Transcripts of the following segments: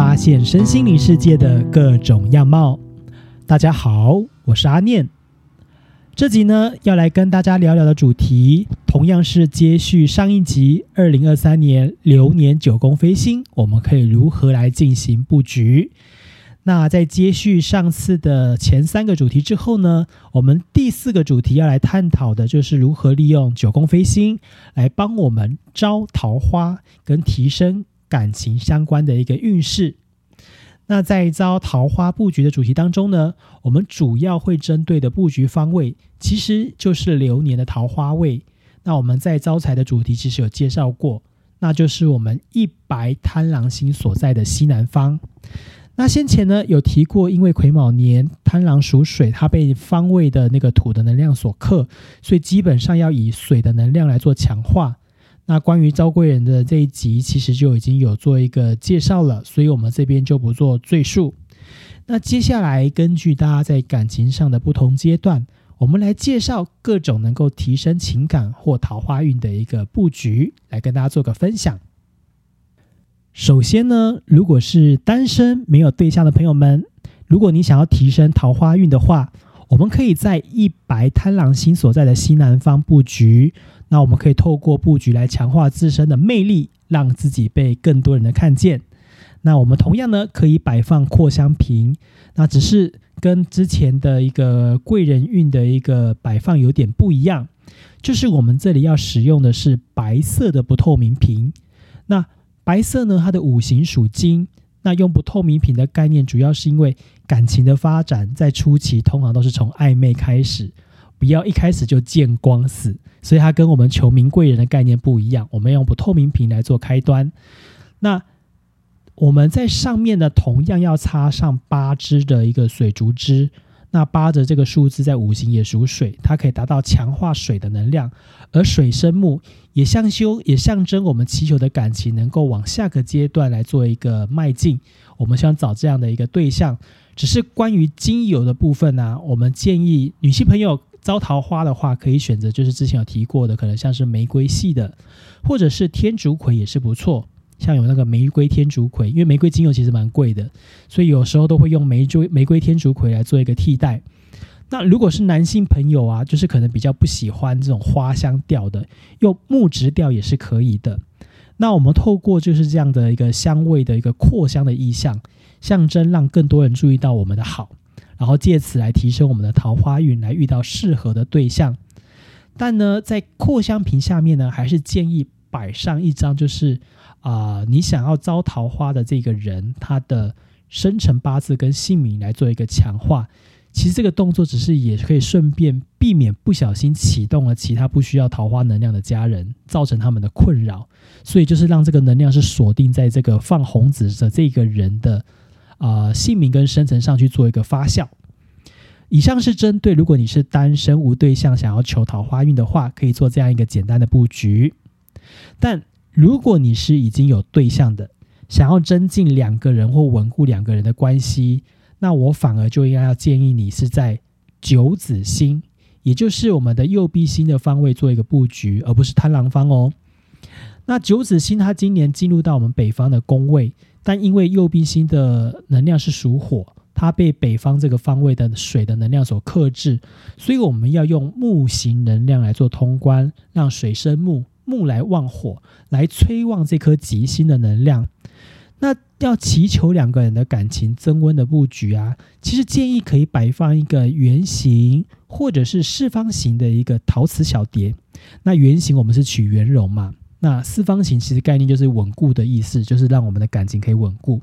发现身心灵世界的各种样貌。大家好，我是阿念。这集呢，要来跟大家聊聊的主题，同样是接续上一集二零二三年流年九宫飞星，我们可以如何来进行布局？那在接续上次的前三个主题之后呢，我们第四个主题要来探讨的就是如何利用九宫飞星来帮我们招桃花跟提升感情相关的一个运势。那在招桃花布局的主题当中呢，我们主要会针对的布局方位其实就是流年的桃花位。那我们在招财的主题其实有介绍过，那就是我们一白贪狼星所在的西南方。那先前呢有提过，因为癸卯年贪狼属水，它被方位的那个土的能量所克，所以基本上要以水的能量来做强化。那关于招贵人的这一集，其实就已经有做一个介绍了，所以我们这边就不做赘述。那接下来根据大家在感情上的不同阶段，我们来介绍各种能够提升情感或桃花运的一个布局，来跟大家做个分享。首先呢，如果是单身没有对象的朋友们，如果你想要提升桃花运的话，我们可以在一白贪狼星所在的西南方布局。那我们可以透过布局来强化自身的魅力，让自己被更多人的看见。那我们同样呢，可以摆放扩香瓶。那只是跟之前的一个贵人运的一个摆放有点不一样，就是我们这里要使用的是白色的不透明瓶。那白色呢？它的五行属金，那用不透明瓶的概念，主要是因为感情的发展在初期通常都是从暧昧开始，不要一开始就见光死，所以它跟我们求名贵人的概念不一样。我们用不透明瓶来做开端，那我们在上面呢，同样要插上八支的一个水竹枝。那八的这个数字在五行也属水，它可以达到强化水的能量，而水生木也象修也象征我们祈求的感情能够往下个阶段来做一个迈进。我们想找这样的一个对象，只是关于精油的部分呢，我们建议女性朋友招桃花的话，可以选择就是之前有提过的，可能像是玫瑰系的，或者是天竺葵也是不错。像有那个玫瑰天竺葵，因为玫瑰精油其实蛮贵的，所以有时候都会用玫瑰玫瑰天竺葵来做一个替代。那如果是男性朋友啊，就是可能比较不喜欢这种花香调的，用木质调也是可以的。那我们透过就是这样的一个香味的一个扩香的意象，象征让更多人注意到我们的好，然后借此来提升我们的桃花运，来遇到适合的对象。但呢，在扩香瓶下面呢，还是建议摆上一张就是。啊，你想要招桃花的这个人，他的生辰八字跟姓名来做一个强化。其实这个动作只是也可以顺便避免不小心启动了其他不需要桃花能量的家人，造成他们的困扰。所以就是让这个能量是锁定在这个放红纸的这个人的啊姓名跟生辰上去做一个发酵。以上是针对如果你是单身无对象想要求桃花运的话，可以做这样一个简单的布局。但如果你是已经有对象的，想要增进两个人或稳固两个人的关系，那我反而就应该要建议你是在九子星，也就是我们的右弼星的方位做一个布局，而不是贪狼方哦。那九子星它今年进入到我们北方的宫位，但因为右弼星的能量是属火，它被北方这个方位的水的能量所克制，所以我们要用木型能量来做通关，让水生木。木来旺火，来催旺这颗吉星的能量。那要祈求两个人的感情增温的布局啊，其实建议可以摆放一个圆形或者是四方形的一个陶瓷小碟。那圆形我们是取圆融嘛，那四方形其实概念就是稳固的意思，就是让我们的感情可以稳固。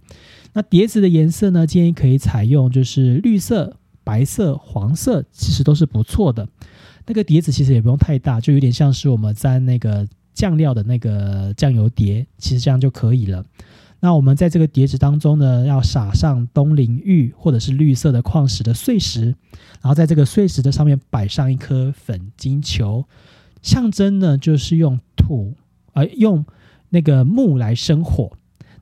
那碟子的颜色呢，建议可以采用就是绿色、白色、黄色，其实都是不错的。那个碟子其实也不用太大，就有点像是我们沾那个酱料的那个酱油碟，其实这样就可以了。那我们在这个碟子当中呢，要撒上东陵玉或者是绿色的矿石的碎石，然后在这个碎石的上面摆上一颗粉金球，象征呢就是用土而用那个木来生火。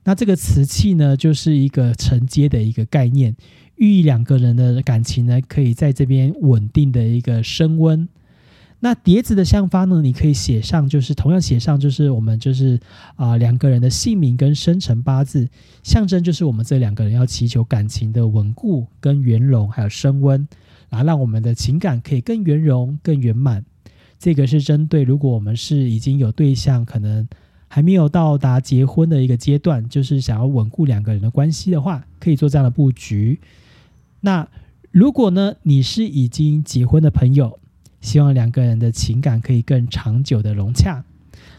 那这个瓷器呢，就是一个承接的一个概念。寓意两个人的感情呢，可以在这边稳定的一个升温。那碟子的下方呢，你可以写上，就是同样写上，就是我们就是啊两个人的姓名跟生辰八字，象征就是我们这两个人要祈求感情的稳固跟圆融，还有升温，然后让我们的情感可以更圆融、更圆满。这个是针对如果我们是已经有对象，可能还没有到达结婚的一个阶段，就是想要稳固两个人的关系的话，可以做这样的布局。那如果呢，你是已经结婚的朋友，希望两个人的情感可以更长久的融洽。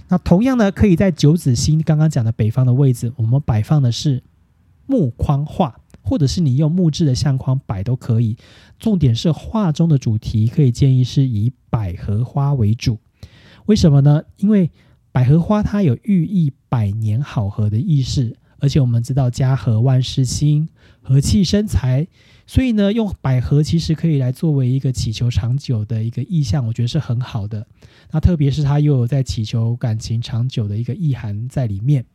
那同样呢，可以在九子星刚刚讲的北方的位置，我们摆放的是木框画，或者是你用木质的相框摆都可以。重点是画中的主题，可以建议是以百合花为主。为什么呢？因为百合花它有寓意百年好合的意思，而且我们知道家和万事兴，和气生财。所以呢，用百合其实可以来作为一个祈求长久的一个意象，我觉得是很好的。那特别是它又有在祈求感情长久的一个意涵在里面。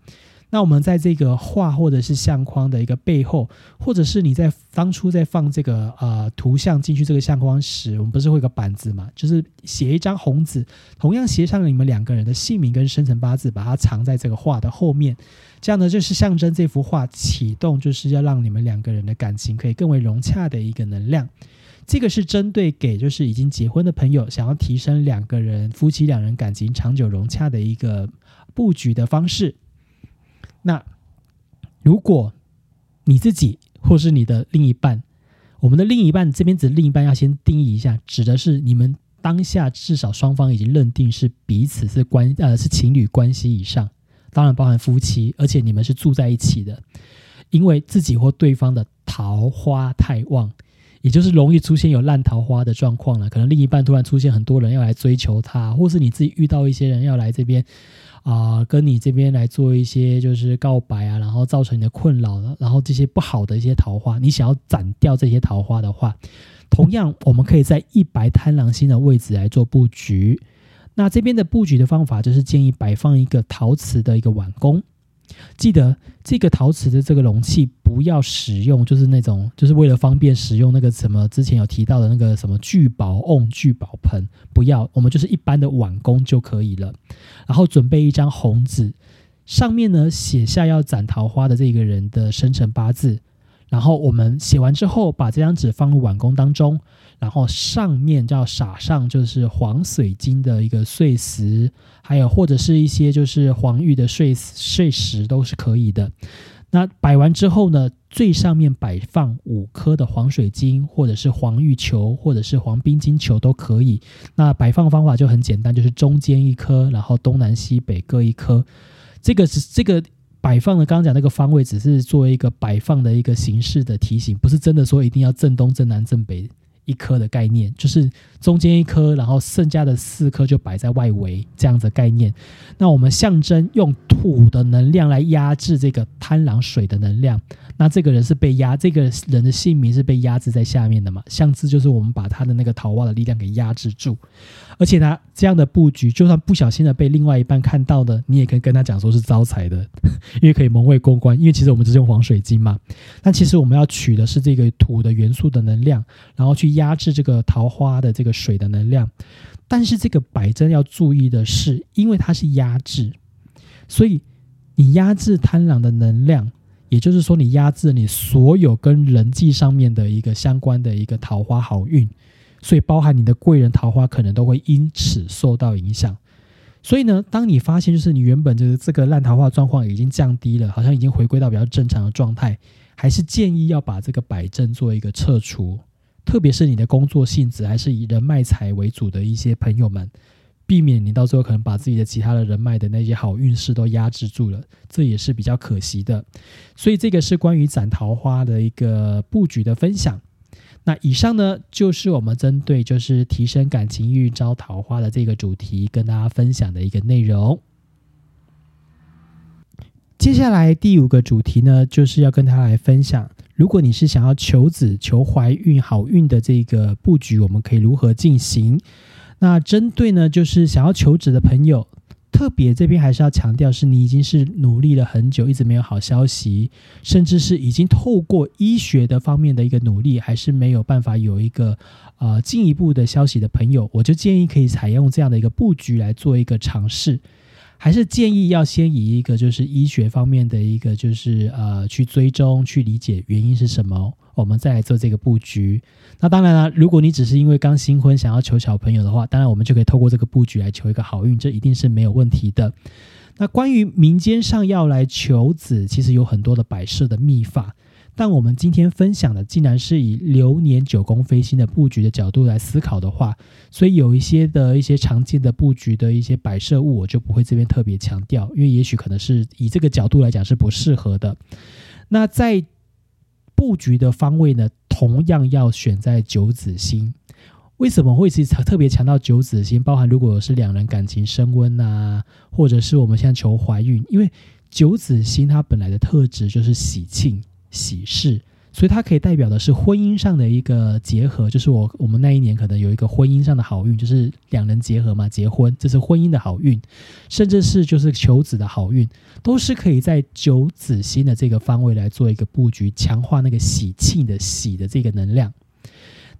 那我们在这个画或者是相框的一个背后，或者是你在当初在放这个呃图像进去这个相框时，我们不是会有个板子嘛？就是写一张红纸，同样写上你们两个人的姓名跟生辰八字，把它藏在这个画的后面。这样呢，就是象征这幅画启动，就是要让你们两个人的感情可以更为融洽的一个能量。这个是针对给就是已经结婚的朋友，想要提升两个人夫妻两人感情长久融洽的一个布局的方式。那如果你自己或是你的另一半，我们的另一半这边指另一半要先定义一下，指的是你们当下至少双方已经认定是彼此是关呃是情侣关系以上，当然包含夫妻，而且你们是住在一起的，因为自己或对方的桃花太旺，也就是容易出现有烂桃花的状况了。可能另一半突然出现很多人要来追求他，或是你自己遇到一些人要来这边。啊，跟你这边来做一些就是告白啊，然后造成你的困扰了，然后这些不好的一些桃花，你想要斩掉这些桃花的话，同样我们可以在一白贪狼星的位置来做布局。那这边的布局的方法就是建议摆放一个陶瓷的一个碗弓。记得这个陶瓷的这个容器不要使用，就是那种就是为了方便使用那个什么之前有提到的那个什么聚宝瓮、聚宝盆，不要，我们就是一般的碗工就可以了。然后准备一张红纸，上面呢写下要斩桃花的这个人的生辰八字。然后我们写完之后，把这张纸放入碗工当中，然后上面要撒上就是黄水晶的一个碎石，还有或者是一些就是黄玉的碎碎石都是可以的。那摆完之后呢，最上面摆放五颗的黄水晶，或者是黄玉球，或者是黄冰晶球都可以。那摆放方法就很简单，就是中间一颗，然后东南西北各一颗。这个是这个。摆放的刚刚讲那个方位，只是作为一个摆放的一个形式的提醒，不是真的说一定要正东、正南、正北一颗的概念，就是中间一颗，然后剩下的四颗就摆在外围这样的概念。那我们象征用土的能量来压制这个贪狼水的能量。那这个人是被压，这个人的姓名是被压制在下面的嘛？象征就是我们把他的那个桃花的力量给压制住，而且呢，这样的布局，就算不小心的被另外一半看到的，你也可以跟他讲说是招财的，因为可以蒙混过关。因为其实我们只是用黄水晶嘛，但其实我们要取的是这个土的元素的能量，然后去压制这个桃花的这个水的能量。但是这个摆针要注意的是，因为它是压制，所以你压制贪狼的能量。也就是说，你压制你所有跟人际上面的一个相关的一个桃花好运，所以包含你的贵人桃花可能都会因此受到影响。所以呢，当你发现就是你原本就是这个烂桃花状况已经降低了，好像已经回归到比较正常的状态，还是建议要把这个摆正做一个撤除。特别是你的工作性质还是以人脉财为主的一些朋友们。避免你到最后可能把自己的其他的人脉的那些好运势都压制住了，这也是比较可惜的。所以这个是关于斩桃花的一个布局的分享。那以上呢就是我们针对就是提升感情运招桃花的这个主题跟大家分享的一个内容。接下来第五个主题呢，就是要跟他来分享，如果你是想要求子求怀孕好运的这个布局，我们可以如何进行？那针对呢，就是想要求子的朋友，特别这边还是要强调，是你已经是努力了很久，一直没有好消息，甚至是已经透过医学的方面的一个努力，还是没有办法有一个呃进一步的消息的朋友，我就建议可以采用这样的一个布局来做一个尝试。还是建议要先以一个就是医学方面的一个就是呃去追踪去理解原因是什么，我们再来做这个布局。那当然了，如果你只是因为刚新婚想要求小朋友的话，当然我们就可以透过这个布局来求一个好运，这一定是没有问题的。那关于民间上要来求子，其实有很多的摆设的秘法。但我们今天分享的，竟然是以流年九宫飞星的布局的角度来思考的话，所以有一些的一些常见的布局的一些摆设物，我就不会这边特别强调，因为也许可能是以这个角度来讲是不适合的。那在布局的方位呢，同样要选在九子星。为什么会是特别强调九子星？包含如果是两人感情升温啊，或者是我们现在求怀孕，因为九子星它本来的特质就是喜庆。喜事，所以它可以代表的是婚姻上的一个结合，就是我我们那一年可能有一个婚姻上的好运，就是两人结合嘛，结婚，这是婚姻的好运，甚至是就是求子的好运，都是可以在九子星的这个方位来做一个布局，强化那个喜庆的喜的这个能量。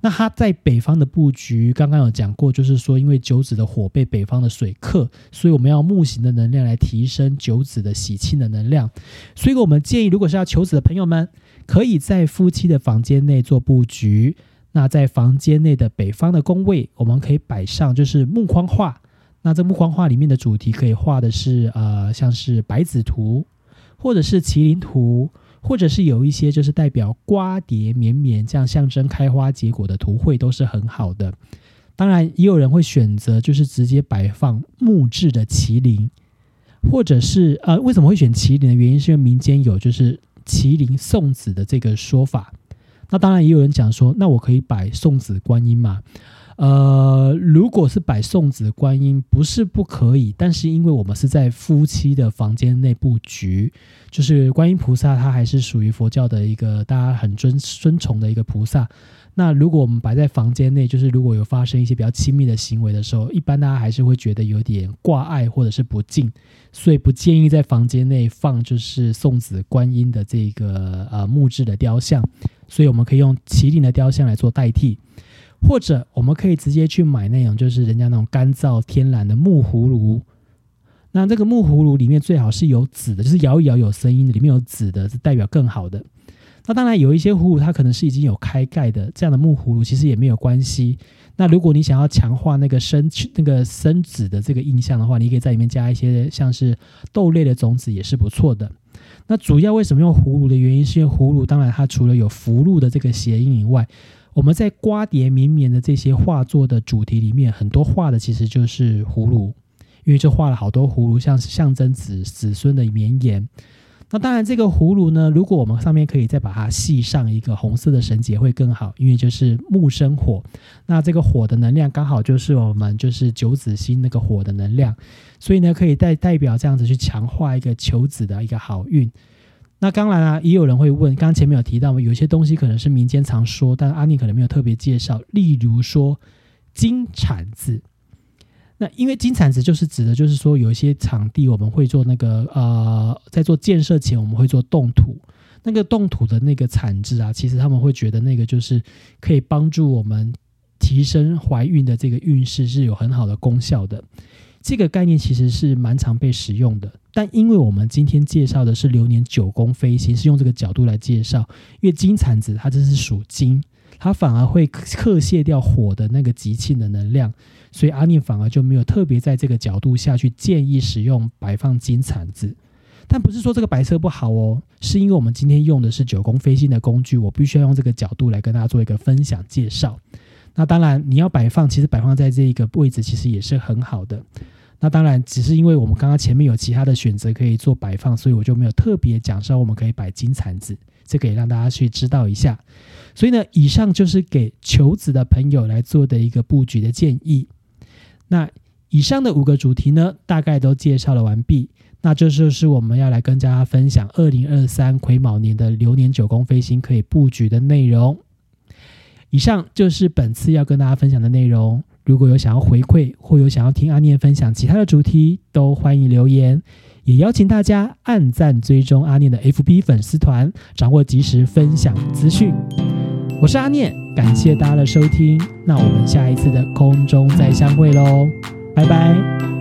那它在北方的布局，刚刚有讲过，就是说，因为九子的火被北方的水克，所以我们要木型的能量来提升九子的喜庆的能量。所以我们建议，如果是要求子的朋友们，可以在夫妻的房间内做布局。那在房间内的北方的宫位，我们可以摆上就是木框画。那这木框画里面的主题可以画的是呃，像是白子图，或者是麒麟图。或者是有一些就是代表瓜蝶绵绵这样象征开花结果的图绘都是很好的。当然，也有人会选择就是直接摆放木质的麒麟，或者是呃，为什么会选麒麟的原因是因为民间有就是麒麟送子的这个说法。那当然也有人讲说，那我可以摆送子观音嘛？呃，如果是摆送子观音，不是不可以，但是因为我们是在夫妻的房间内布局，就是观音菩萨，他还是属于佛教的一个大家很尊尊崇的一个菩萨。那如果我们摆在房间内，就是如果有发生一些比较亲密的行为的时候，一般大家还是会觉得有点挂碍或者是不敬，所以不建议在房间内放就是送子观音的这个呃木质的雕像，所以我们可以用麒麟的雕像来做代替。或者我们可以直接去买那种，就是人家那种干燥天然的木葫芦。那这个木葫芦里面最好是有籽的，就是摇一摇有声音的，里面有籽的是代表更好的。那当然有一些葫芦它可能是已经有开盖的，这样的木葫芦其实也没有关系。那如果你想要强化那个生那个生籽的这个印象的话，你可以在里面加一些像是豆类的种子，也是不错的。那主要为什么用葫芦的原因，是因为葫芦当然它除了有福禄的这个谐音以外。我们在瓜蝶绵绵的这些画作的主题里面，很多画的其实就是葫芦，因为就画了好多葫芦，像是象征子子孙的绵延。那当然，这个葫芦呢，如果我们上面可以再把它系上一个红色的绳结会更好，因为就是木生火，那这个火的能量刚好就是我们就是九子星那个火的能量，所以呢，可以代代表这样子去强化一个求子的一个好运。那当然啊，也有人会问，刚前面有提到，有些东西可能是民间常说，但阿妮可能没有特别介绍。例如说金铲子，那因为金铲子就是指的，就是说有一些场地我们会做那个呃，在做建设前我们会做动土，那个动土的那个铲子啊，其实他们会觉得那个就是可以帮助我们提升怀孕的这个运势是有很好的功效的。这个概念其实是蛮常被使用的。但因为我们今天介绍的是流年九宫飞星，是用这个角度来介绍。因为金铲子它这是属金，它反而会克卸掉火的那个吉庆的能量，所以阿念反而就没有特别在这个角度下去建议使用摆放金铲子。但不是说这个摆设不好哦，是因为我们今天用的是九宫飞星的工具，我必须要用这个角度来跟大家做一个分享介绍。那当然你要摆放，其实摆放在这一个位置其实也是很好的。那当然，只是因为我们刚刚前面有其他的选择可以做摆放，所以我就没有特别讲说我们可以摆金铲子，这个也让大家去知道一下。所以呢，以上就是给求子的朋友来做的一个布局的建议。那以上的五个主题呢，大概都介绍了完毕。那这就是我们要来跟大家分享二零二三癸卯年的流年九宫飞星可以布局的内容。以上就是本次要跟大家分享的内容。如果有想要回馈或有想要听阿念分享其他的主题，都欢迎留言。也邀请大家按赞追踪阿念的 FB 粉丝团，掌握及时分享资讯。我是阿念，感谢大家的收听，那我们下一次的空中再相会喽，拜拜。